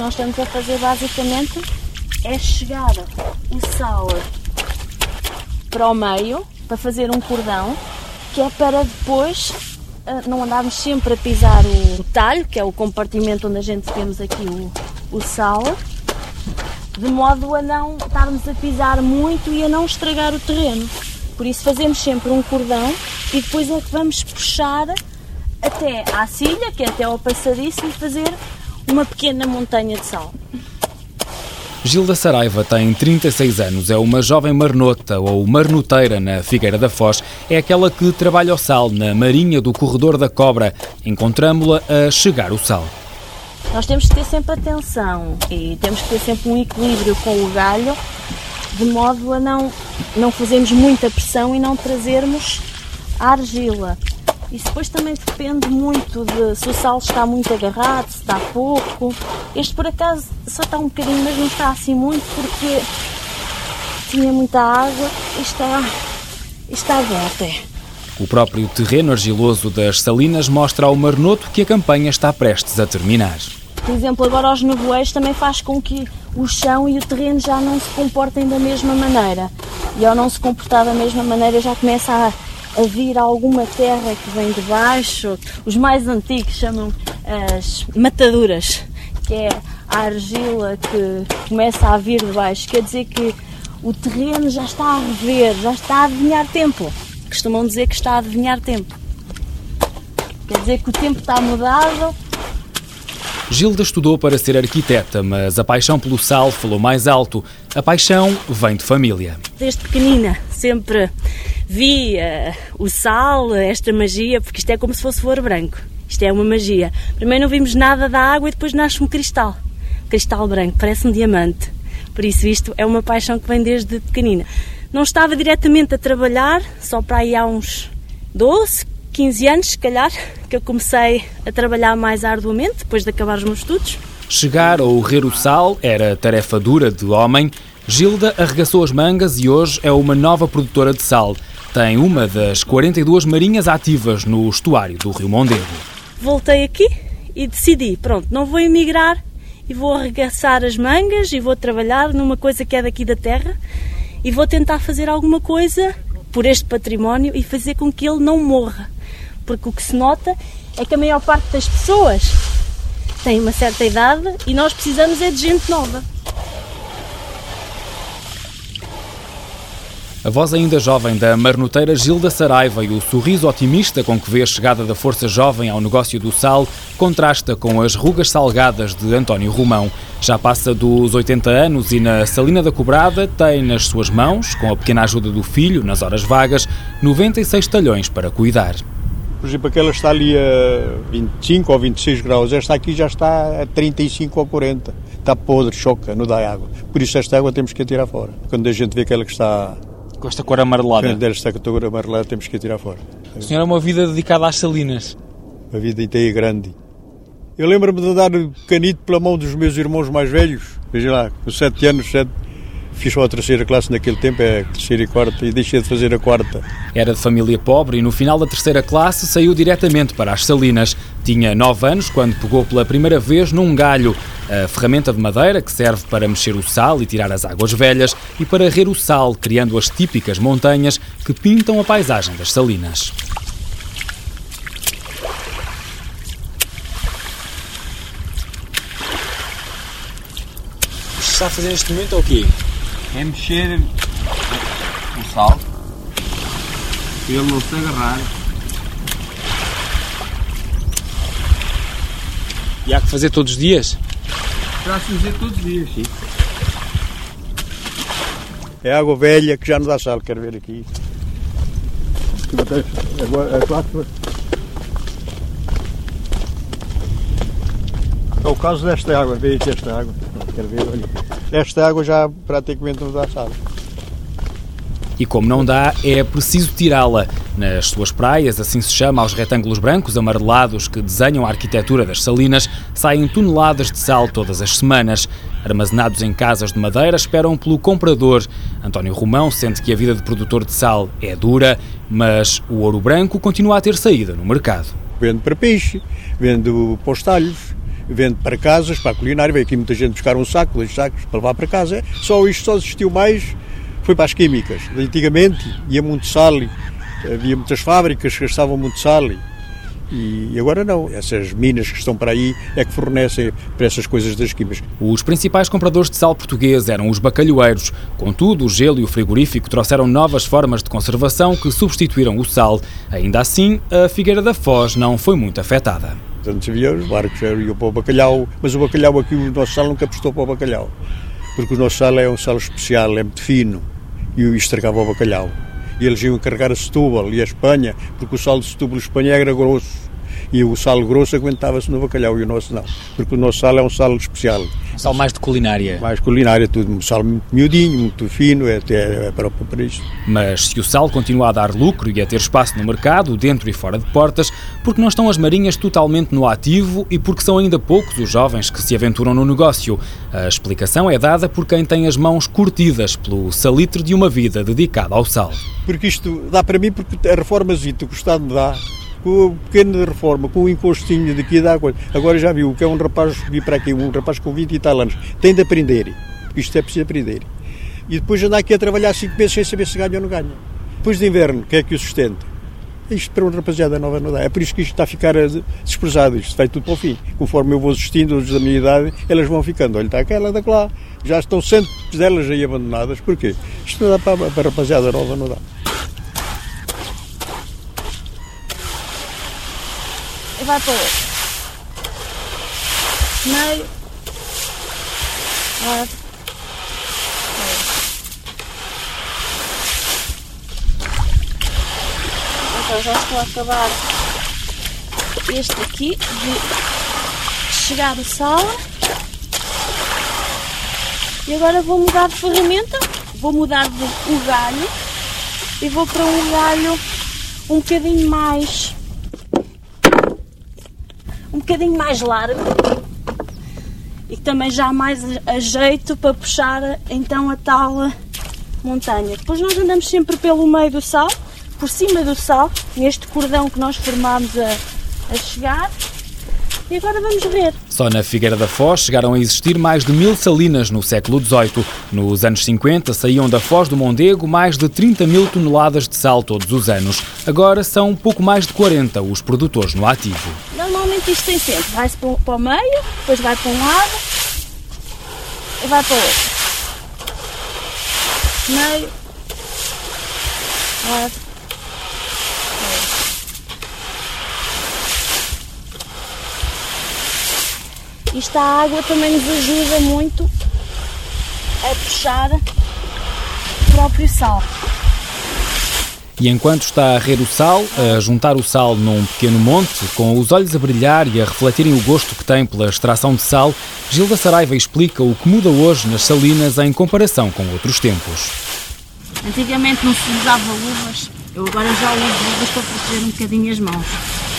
nós estamos a fazer basicamente é chegar o sal para o meio, para fazer um cordão, que é para depois ah, não andarmos sempre a pisar o talho, que é o compartimento onde a gente temos aqui o, o sal, de modo a não estarmos a pisar muito e a não estragar o terreno. Por isso fazemos sempre um cordão e depois é que vamos puxar até à cilha, que é até ao passadiço, fazer uma pequena montanha de sal. Gilda Saraiva tem 36 anos, é uma jovem marnota ou marnoteira na Figueira da Foz. É aquela que trabalha o sal na Marinha do Corredor da Cobra. Encontramo-la a chegar o sal. Nós temos que ter sempre atenção e temos que ter sempre um equilíbrio com o galho, de modo a não, não fazermos muita pressão e não trazermos a argila. Isso depois também depende muito de se o sal está muito agarrado, se está pouco. Este por acaso só está um bocadinho, mas não está assim muito porque tinha muita água e está, está até. O próprio terreno argiloso das Salinas mostra ao marnoto que a campanha está prestes a terminar. Por exemplo, agora os nevoeiros também faz com que o chão e o terreno já não se comportem da mesma maneira. E ao não se comportar da mesma maneira já começa a a vir alguma terra que vem de baixo. Os mais antigos chamam as mataduras, que é a argila que começa a vir de baixo. Quer dizer que o terreno já está a rever, já está a adivinhar tempo. Costumam dizer que está a adivinhar tempo. Quer dizer que o tempo está mudado. Gilda estudou para ser arquiteta, mas a paixão pelo sal falou mais alto. A paixão vem de família. Desde pequenina, sempre vi uh, o sal, esta magia, porque isto é como se fosse ouro branco. Isto é uma magia. Primeiro não vimos nada da água e depois nasce um cristal. Cristal branco, parece um diamante. Por isso isto é uma paixão que vem desde pequenina. Não estava diretamente a trabalhar, só para aí há uns 12, 15 anos, se calhar, que eu comecei a trabalhar mais arduamente, depois de acabar os meus estudos. Chegar ou rer o sal era tarefa dura de homem. Gilda arregaçou as mangas e hoje é uma nova produtora de sal tem uma das 42 marinhas ativas no estuário do Rio Mondego. Voltei aqui e decidi, pronto, não vou emigrar e vou arregaçar as mangas e vou trabalhar numa coisa que é daqui da terra e vou tentar fazer alguma coisa por este património e fazer com que ele não morra. Porque o que se nota é que a maior parte das pessoas tem uma certa idade e nós precisamos é de gente nova. A voz ainda jovem da marnoteira Gilda Saraiva e o sorriso otimista com que vê a chegada da força jovem ao negócio do sal contrasta com as rugas salgadas de António Romão. Já passa dos 80 anos e na Salina da Cobrada tem nas suas mãos, com a pequena ajuda do filho, nas horas vagas, 96 talhões para cuidar. Por exemplo, aquela está ali a 25 ou 26 graus, esta aqui já está a 35 ou 40. Está podre, choca, não dá água. Por isso esta água temos que a tirar fora. Quando a gente vê aquela que está com esta cor amarelada. Esta cor amarelada temos que a tirar fora. A senhora é uma vida dedicada às salinas. A vida inteira grande. Eu lembro-me de dar canito pela mão dos meus irmãos mais velhos. Veja lá, com sete anos, sete, Fiz só a terceira classe naquele tempo, é terceira e quarta, e deixei de fazer a quarta. Era de família pobre e no final da terceira classe saiu diretamente para as salinas. Tinha nove anos quando pegou pela primeira vez num galho, a ferramenta de madeira que serve para mexer o sal e tirar as águas velhas e para rer o sal, criando as típicas montanhas que pintam a paisagem das salinas. Está a fazer neste momento é o quê? É mexer o sal para ele não se agarrar. E há que fazer todos os dias? Para fazer todos os dias, sim. É água velha que já não dá sal, quero ver aqui. Agora, é o caso desta água, veja aqui esta água. Quero ver, olha. Esta água já praticamente não dá sal. E como não dá, é preciso tirá-la. Nas suas praias, assim se chama aos retângulos brancos amarelados que desenham a arquitetura das salinas, saem toneladas de sal todas as semanas. Armazenados em casas de madeira, esperam pelo comprador. António Romão sente que a vida de produtor de sal é dura, mas o ouro branco continua a ter saída no mercado. Vendo para peixe, vendo para os talhos, vende para casas, para a culinária. Veio aqui muita gente buscar um saco, dois sacos para levar para casa. Só isto só existiu mais, foi para as químicas. Antigamente ia muito sal, havia muitas fábricas que gastavam muito sal e agora não. Essas minas que estão para aí é que fornecem para essas coisas das químicas. Os principais compradores de sal português eram os bacalhoeiros. Contudo, o gelo e o frigorífico trouxeram novas formas de conservação que substituíram o sal. Ainda assim, a Figueira da Foz não foi muito afetada. Antes havia os barcos iam para o bacalhau, mas o bacalhau aqui, o nosso sal nunca prestou para o bacalhau. Porque o nosso sal é um sal especial, é muito fino e estragava o bacalhau e eles iam carregar a Setúbal e a Espanha, porque o sal de Setúbal e Espanha era grosso e o sal grosso aguentava-se no bacalhau e o nosso não, porque o nosso sal é um sal especial. Sal mais de culinária. Mais culinária, tudo, um sal muito miudinho, muito fino, é, é, é próprio para isto. Mas se o sal continua a dar lucro e a ter espaço no mercado, dentro e fora de portas, porque não estão as marinhas totalmente no ativo e porque são ainda poucos os jovens que se aventuram no negócio. A explicação é dada por quem tem as mãos curtidas pelo salitre de uma vida dedicada ao sal. Porque isto dá para mim, porque a reformazita que o Estado me dá, com a pequena reforma, com o encostinho daqui da água. Agora já viu que é um rapaz que vir para aqui, um rapaz com 20 e tal anos, tem de aprender. Isto é preciso aprender. E depois andar aqui a trabalhar 5 meses sem saber se ganha ou não ganha. Depois de inverno, quem é que o sustenta? Isto para uma rapaziada nova não dá. É por isso que isto está a ficar desprezado. Isto vai tudo para o fim. Conforme eu vou assistindo, os da minha idade, elas vão ficando. Olha, está aquela, da lá. Já estão centos delas aí abandonadas. Porquê? Isto não dá para, para rapaziada nova, não dá. Outro. Meio. Lado. Então já estou a acabar este aqui de chegar o sal. E agora vou mudar de ferramenta, vou mudar de o galho e vou para um galho um bocadinho mais um bocadinho mais largo e que também já mais a jeito para puxar então a tal montanha. Depois nós andamos sempre pelo meio do sal, por cima do sal, neste cordão que nós formamos a, a chegar. E agora vamos ver. Só na Figueira da Foz chegaram a existir mais de mil salinas no século XVIII. Nos anos 50 saíam da Foz do Mondego mais de 30 mil toneladas de sal todos os anos. Agora são pouco mais de 40 os produtores no ativo. Normalmente isto tem sempre, vai-se para o meio, depois vai para um lado e vai para o outro. Meio, lado, Isto a água também nos ajuda muito a puxar o próprio sal. E enquanto está a rer o sal, a juntar o sal num pequeno monte, com os olhos a brilhar e a refletirem o gosto que tem pela extração de sal, Gilda Saraiva explica o que muda hoje nas salinas em comparação com outros tempos. Antigamente não se usava luvas, eu agora já uso luvas para proteger um bocadinho as mãos.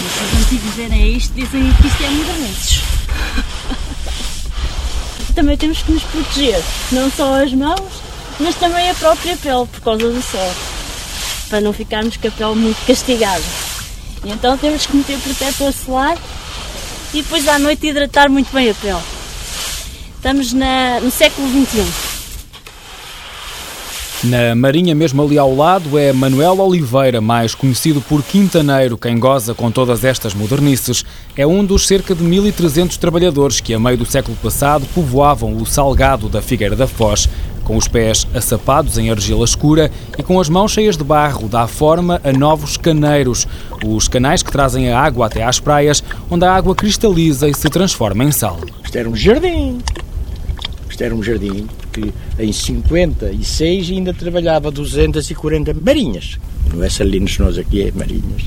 Mas se os antigos verem isto, dizem que isto é modernices. também temos que nos proteger, não só as mãos, mas também a própria pele, por causa do sol para não ficarmos com a pele muito castigada. E então temos que meter protetor solar e depois à noite hidratar muito bem a pele. Estamos na, no século XXI. Na Marinha, mesmo ali ao lado, é Manuel Oliveira, mais conhecido por Quintaneiro, quem goza com todas estas modernices. É um dos cerca de 1.300 trabalhadores que, a meio do século passado, povoavam o salgado da Figueira da Foz com os pés assapados em argila escura e com as mãos cheias de barro, dá forma a novos caneiros, os canais que trazem a água até às praias, onde a água cristaliza e se transforma em sal. Isto era um jardim. Isto era um jardim que em 56 ainda trabalhava 240 marinhas. Não é salinas, nós aqui é marinhas.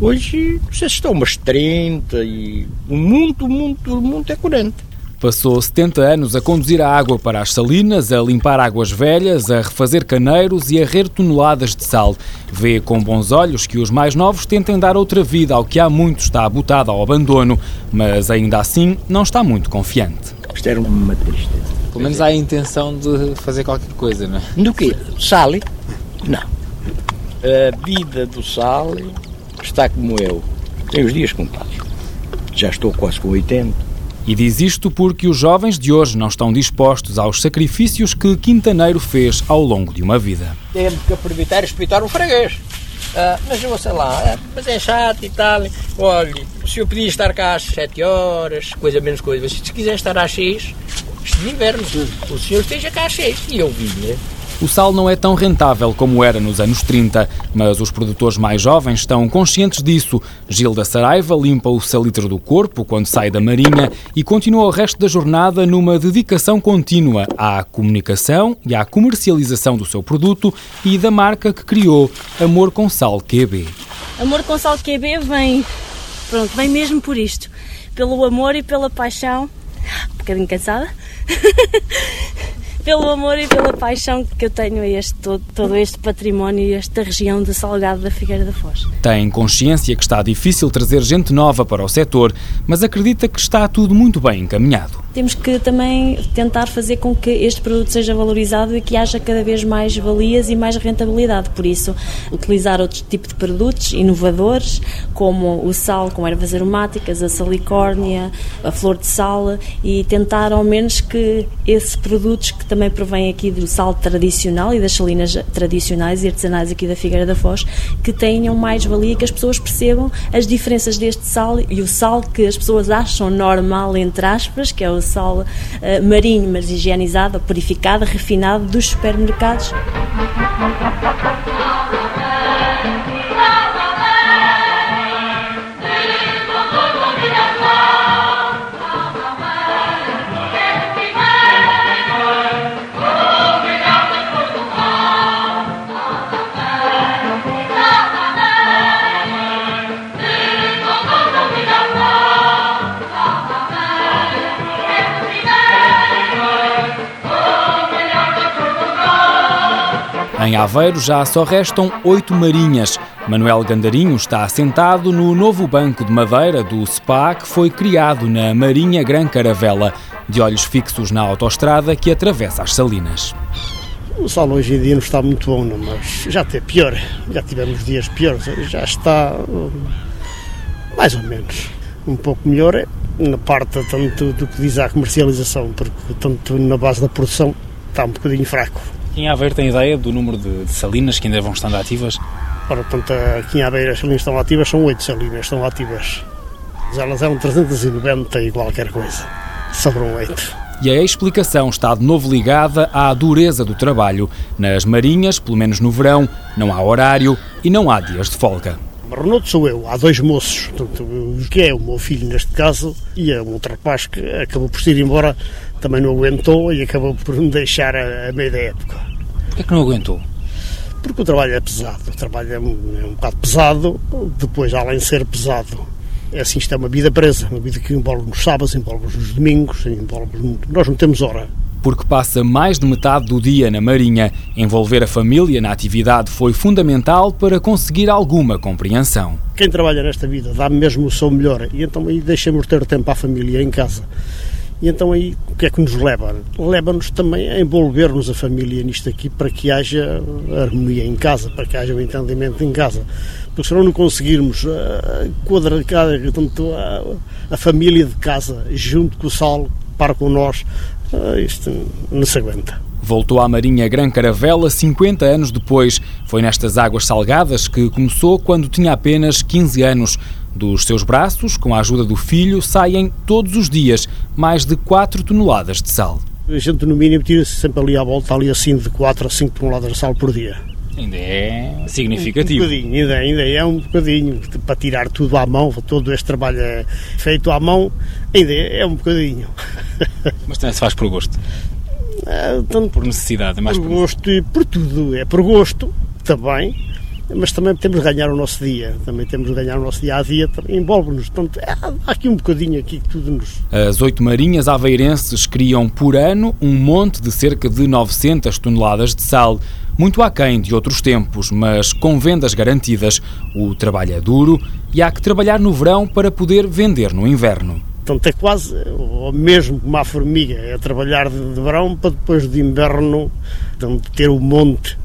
Hoje, não sei se estão umas 30 e o mundo, o mundo, o mundo é 40. Passou 70 anos a conduzir a água para as salinas, a limpar águas velhas, a refazer caneiros e a rer toneladas de sal. Vê com bons olhos que os mais novos tentem dar outra vida ao que há muito está abotado ao abandono, mas ainda assim não está muito confiante. Isto era uma tristeza. Pelo menos há a intenção de fazer qualquer coisa, não é? Do quê? Sal? Não. A vida do sal está como eu. Tem os dias contados. Já estou quase com 80 E diz isto porque os jovens de hoje não estão dispostos aos sacrifícios que Quintaneiro fez ao longo de uma vida. Temos que aproveitar e respeitar o freguês. Ah, mas eu sei lá, é, mas é chato e tal. Olha, o senhor podia estar cá às 7 horas, coisa menos coisa. Se quiser estar às 6, de inverno, o senhor esteja cá 6. E eu vim, né? O sal não é tão rentável como era nos anos 30, mas os produtores mais jovens estão conscientes disso. Gilda Saraiva limpa o salitre do corpo quando sai da marinha e continua o resto da jornada numa dedicação contínua à comunicação e à comercialização do seu produto e da marca que criou, Amor com Sal QB. Amor com Sal QB vem, pronto, vem mesmo por isto. Pelo amor e pela paixão. Um bocadinho cansada. pelo amor e pela paixão que eu tenho a este, todo, todo este património e esta região de Salgado da Figueira da Foz. Tem consciência que está difícil trazer gente nova para o setor, mas acredita que está tudo muito bem encaminhado. Temos que também tentar fazer com que este produto seja valorizado e que haja cada vez mais valias e mais rentabilidade. Por isso, utilizar outro tipo de produtos inovadores, como o sal com ervas aromáticas, a salicórnia, a flor de sal, e tentar ao menos que esses produtos que também provêm aqui do sal tradicional e das salinas tradicionais e artesanais aqui da Figueira da Foz, que tenham mais valia, que as pessoas percebam as diferenças deste sal e o sal que as pessoas acham normal, entre aspas, que é o sal uh, marinho, mas higienizado, purificado, refinado dos supermercados. Em Aveiro já só restam oito marinhas. Manuel Gandarinho está assentado no novo banco de madeira do SPA que foi criado na Marinha Gran Caravela, de olhos fixos na autoestrada que atravessa as salinas. O sol hoje em dia não está muito bom, não, mas já teve pior. Já tivemos dias piores. Já está hum, mais ou menos um pouco melhor na parte tanto do que diz a comercialização, porque tanto na base da produção está um bocadinho fraco. Aqui em Aveiro tem ideia do número de, de salinas que ainda vão estando ativas? Ora, portanto, aqui em Aveiro as salinas estão ativas, são oito salinas estão ativas. Mas elas eram 390 e qualquer coisa. Sobram oito. E a explicação está de novo ligada à dureza do trabalho. Nas marinhas, pelo menos no verão, não há horário e não há dias de folga. Renato sou eu, há dois moços, portanto, o que é o meu filho neste caso, e é um outro rapaz que acabou por se ir embora, também não aguentou e acabou por me deixar a, a meio da época. Porquê que não aguentou? Porque o trabalho é pesado, o trabalho é um, é um bocado pesado, depois, além de ser pesado, é assim, isto é uma vida presa, uma vida que envolve nos sábados, envolve nos domingos, envolve nós não temos hora. Porque passa mais de metade do dia na Marinha, envolver a família na atividade foi fundamental para conseguir alguma compreensão. Quem trabalha nesta vida dá mesmo o seu melhor e então aí deixamos ter tempo à família em casa. E então aí o que é que nos leva? Leva-nos também a envolver-nos a família nisto aqui para que haja harmonia em casa, para que haja um entendimento em casa. Porque se não conseguirmos uh, quadrar a, a família de casa junto com o sal, para com nós, uh, isto não se aguenta. Voltou à Marinha Gran Caravela 50 anos depois. Foi nestas águas salgadas que começou quando tinha apenas 15 anos. Dos seus braços, com a ajuda do filho, saem todos os dias mais de 4 toneladas de sal. A gente, no mínimo, tira-se sempre ali à volta, ali assim, de 4 a 5 toneladas de sal por dia. Ainda é significativo. Um bocadinho, ainda, ainda é um bocadinho. Para tirar tudo à mão, todo este trabalho é feito à mão, ainda é um bocadinho. Mas também se faz por gosto. É, tanto por necessidade, é mais por, por gosto e por tudo. É por gosto também, mas também temos de ganhar o nosso dia. Também temos de ganhar o nosso dia a dia, envolve-nos. Portanto, é, há aqui um bocadinho aqui que tudo nos. As oito marinhas aveirenses criam por ano um monte de cerca de 900 toneladas de sal. Muito aquém de outros tempos, mas com vendas garantidas. O trabalho é duro e há que trabalhar no verão para poder vender no inverno. Portanto, é quase o mesmo como a formiga, é trabalhar de, verão para depois de inverno portanto, ter o monte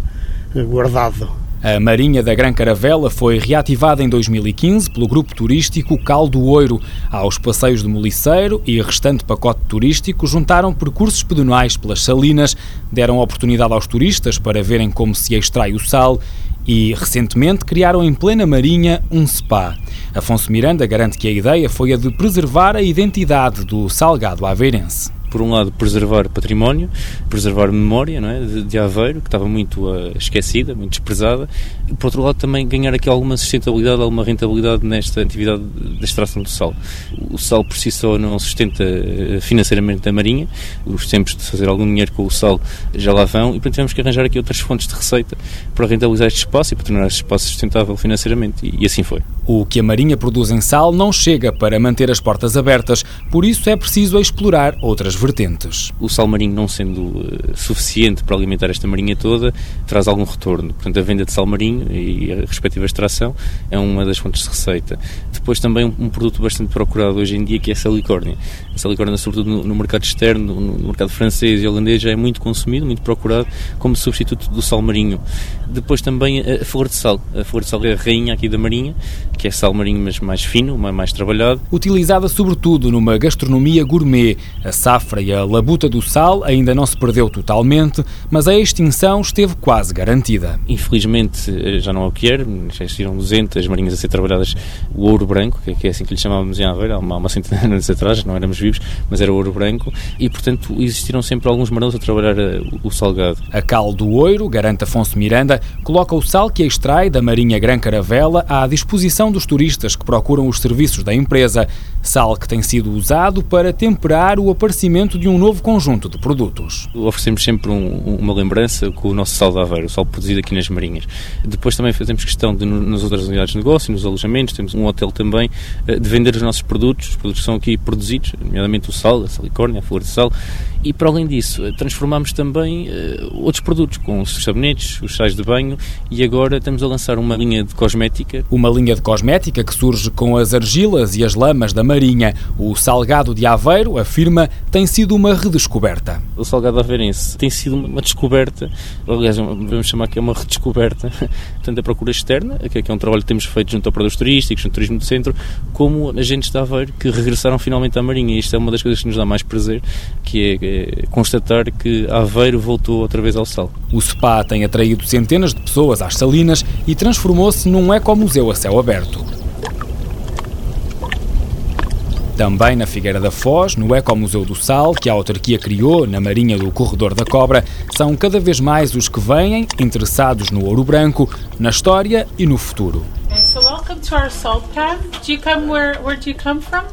guardado. A Marinha da Gran Caravela foi reativada em 2015 pelo grupo turístico Caldo Oiro. Aos passeios do Moliceiro e restante pacote turístico juntaram percursos pedonais pelas salinas, deram oportunidade aos turistas para verem como se extrai o sal e, recentemente, criaram em plena Marinha um spa. Afonso Miranda garante que a ideia foi a de preservar a identidade do salgado aveirense por um lado, preservar património, preservar memória não é? de, de Aveiro, que estava muito uh, esquecida, muito desprezada, por outro lado, também ganhar aqui alguma sustentabilidade, alguma rentabilidade nesta atividade de extração do sal. O sal por si só não sustenta uh, financeiramente a Marinha, os tempos de fazer algum dinheiro com o sal já lá vão, e portanto tivemos que arranjar aqui outras fontes de receita para rentabilizar este espaço e para tornar este espaço sustentável financeiramente, e, e assim foi. O que a Marinha produz em sal não chega para manter as portas abertas, por isso é preciso explorar outras vertentes. O sal marinho não sendo uh, suficiente para alimentar esta marinha toda, traz algum retorno. Portanto, a venda de sal marinho e a respectiva extração é uma das fontes de receita. Depois também um produto bastante procurado hoje em dia que é a salicórnia. A salicórnia, sobretudo no, no mercado externo, no, no, mercado francês e holandês, já é muito consumido, muito procurado como substituto do sal marinho. Depois também a, flor de sal. A flor de sal é a rainha aqui da marinha, que é sal marinho mas mais fino, mais trabalhado. Utilizada sobretudo numa gastronomia gourmet, a safra e a labuta do sal ainda não se perdeu totalmente, mas a extinção esteve quase garantida. Infelizmente eh, já não é o que era, já existiram 200 marinhas a ser trabalhadas o ouro branco, que é assim que lhe chamávamos em Aveiro, há uma centena de anos atrás, não éramos vivos, mas era ouro branco, e portanto existiram sempre alguns marões a trabalhar eh, o, salgado. A Cal do Ouro, garante Afonso Miranda, coloca o sal que extrai da Marinha Gran Caravela à disposição dos turistas que procuram os serviços da empresa, sal que tem sido usado para temperar o aparecimento de um novo conjunto de produtos. Oferecemos sempre um, uma lembrança com o nosso sal de Aveiro, o sal produzido aqui nas Marinhas. Depois também fazemos questão de, nas outras unidades de negócio, nos alojamentos, temos um hotel também, eh, de vender os nossos produtos, os produtos que são aqui produzidos, nomeadamente o sal, a salicórnia, a flor de sal, e para além disso, transformamos também uh, outros produtos, com os sabonetes, os sais de banho e agora estamos a lançar uma linha de cosmética. Uma linha de cosmética que surge com as argilas e as lamas da marinha. O salgado de Aveiro, afirma, tem sido uma redescoberta. O salgado aveirense tem sido uma descoberta, aliás, vamos chamar que é uma redescoberta, tanto da procura externa, que é um trabalho que temos feito junto a operadores turísticos, no turismo do centro, como agentes de Aveiro que regressaram finalmente à marinha. E isto é uma das coisas que nos dá mais prazer, que é constatar que Aveiro voltou outra vez ao sal. O SPA tem atraído centenas de pessoas às salinas e transformou-se num ecomuseu a céu aberto. Também na Figueira da Foz, no Ecomuseu do Sal, que a autarquia criou na Marinha do Corredor da Cobra, são cada vez mais os que vêm interessados no ouro branco, na história e no futuro. So welcome to our salt pan. Do you come where where do you come from?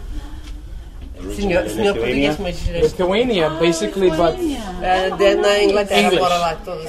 Senhor, senhor português, mas... Lithuania, basically, but... Uh, na Inglaterra, fora lá, todos.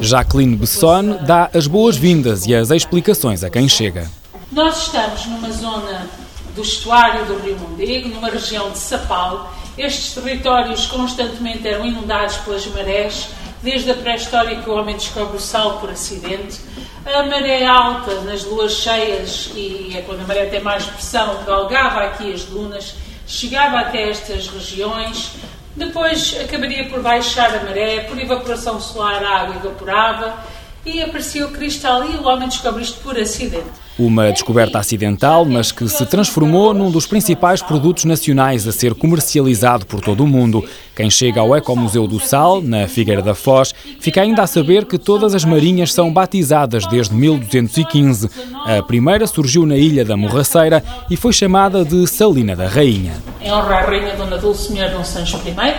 Jacqueline Besson dá as boas-vindas e as explicações a quem chega. Nós estamos numa zona do estuário do Rio Mondego, numa região de Sapal. Estes territórios constantemente eram inundados pelas marés, desde a pré-história que o homem descobre o sal por acidente a maré alta nas luas cheias, e é quando a maré tem mais pressão, galgava aqui as dunas, chegava até estas regiões, depois acabaria por baixar a maré, por evaporação solar a água evaporava e apareceu o cristal e o homem descobre isto por acidente. Uma descoberta acidental, mas que se transformou num dos principais produtos nacionais a ser comercializado por todo o mundo. Quem chega ao Ecomuseu do Sal, na Figueira da Foz, fica ainda a saber que todas as marinhas são batizadas desde 1215. A primeira surgiu na ilha da Morraceira e foi chamada de Salina da Rainha. Em honra à Rainha Dona Dulcinea Dom Sancho I,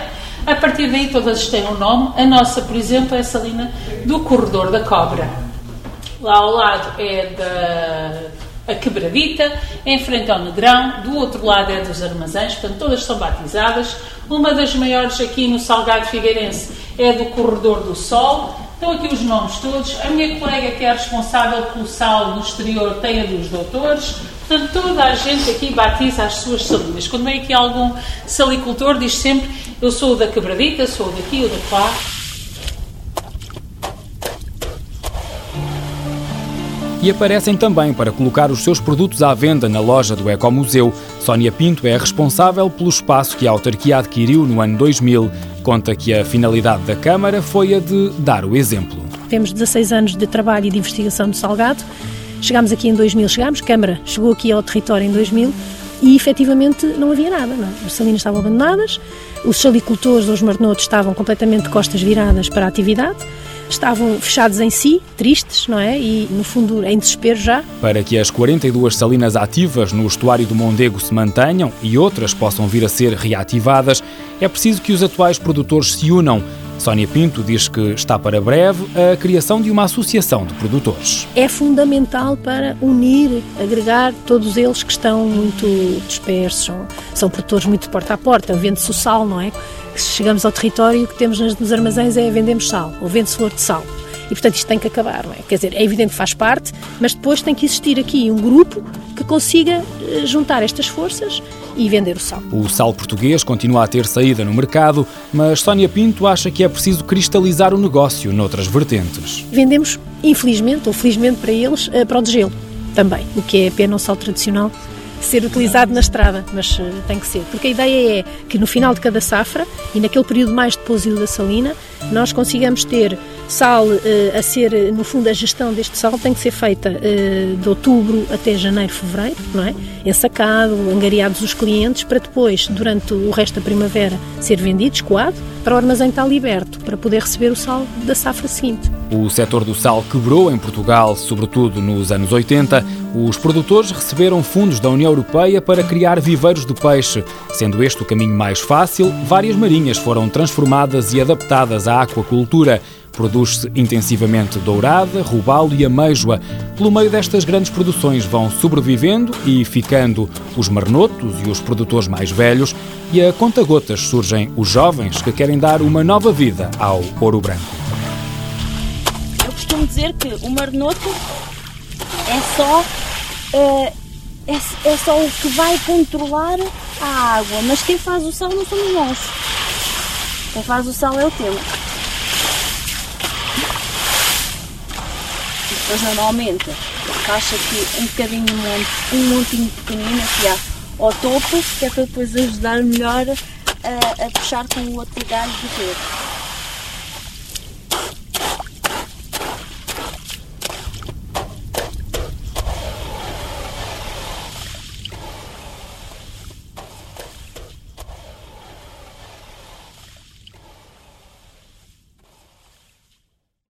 a partir daí todas têm um nome. A nossa, por exemplo, é a Salina do Corredor da Cobra. Lá ao lado é da a Quebradita, em frente ao Negrão, do outro lado é dos Armazéns, portanto todas são batizadas. Uma das maiores aqui no Salgado Figueirense é do Corredor do Sol. Estão aqui os nomes todos. A minha colega que é responsável pelo sal no exterior tem a dos doutores. Portanto, toda a gente aqui batiza as suas salinas. Quando vem aqui algum salicultor, diz sempre: Eu sou da Quebradita, sou daqui, o da lá. E aparecem também para colocar os seus produtos à venda na loja do Ecomuseu. Sónia Pinto é responsável pelo espaço que a autarquia adquiriu no ano 2000 Conta que a finalidade da Câmara foi a de dar o exemplo. Temos 16 anos de trabalho e de investigação do Salgado. Chegámos aqui em 2000, chegámos, Câmara chegou aqui ao território em 2000 e efetivamente não havia nada. Não é? As salinas estavam abandonadas, os salicultores, os marnotos estavam completamente de costas viradas para a atividade, estavam fechados em si, tristes, não é? E no fundo em desespero já. Para que as 42 salinas ativas no estuário do Mondego se mantenham e outras possam vir a ser reativadas, é preciso que os atuais produtores se unam. Sónia Pinto diz que está para breve a criação de uma associação de produtores. É fundamental para unir, agregar todos eles que estão muito dispersos, são, são produtores muito porta a porta, vende-se o sal, não é? Chegamos ao território, o que temos nos armazéns é vendemos sal, ou vende-se flor de sal. E, portanto, isto tem que acabar, não é? Quer dizer, é evidente que faz parte, mas depois tem que existir aqui um grupo que consiga eh, juntar estas forças e vender o sal. O sal português continua a ter saída no mercado, mas Sónia Pinto acha que é preciso cristalizar o negócio noutras vertentes. Vendemos, infelizmente, ou felizmente para eles, eh, para o de gelo também, o que é apenas o sal tradicional ser utilizado na estrada, mas uh, tem que ser. Porque a ideia é que no final de cada safra e naquele período mais de pousio da salina, nós consigamos ter sal uh, a ser, no fundo, a gestão deste sal tem que ser feita uh, de outubro até janeiro, fevereiro, não é? Ensacado, angariados os clientes, para depois, durante o resto da primavera, ser vendido, escoado, para o armazém estar liberto, para poder receber o sal da safra seguinte. O setor do sal quebrou em Portugal, sobretudo nos anos 80. Os produtores receberam fundos da União Europeia para criar viveiros de peixe. Sendo este o caminho mais fácil, várias marinhas foram transformadas e adaptadas à aquacultura. Produz-se intensivamente dourada, robalo e ameijoa. Pelo meio destas grandes produções vão sobrevivendo e ficando os marnotos e os produtores mais velhos, e a conta-gotas surgem os jovens que querem dar uma nova vida ao ouro branco. Eu costumo dizer que o marnoto é só, é, é, é só o que vai controlar a água, mas quem faz o sal não somos nós. Quem faz o sal é o tempo. Depois normalmente faz aqui um bocadinho monte, um montinho pequenino aqui ao topo, que é para depois ajudar melhor a, a puxar com o outro galho do dedo.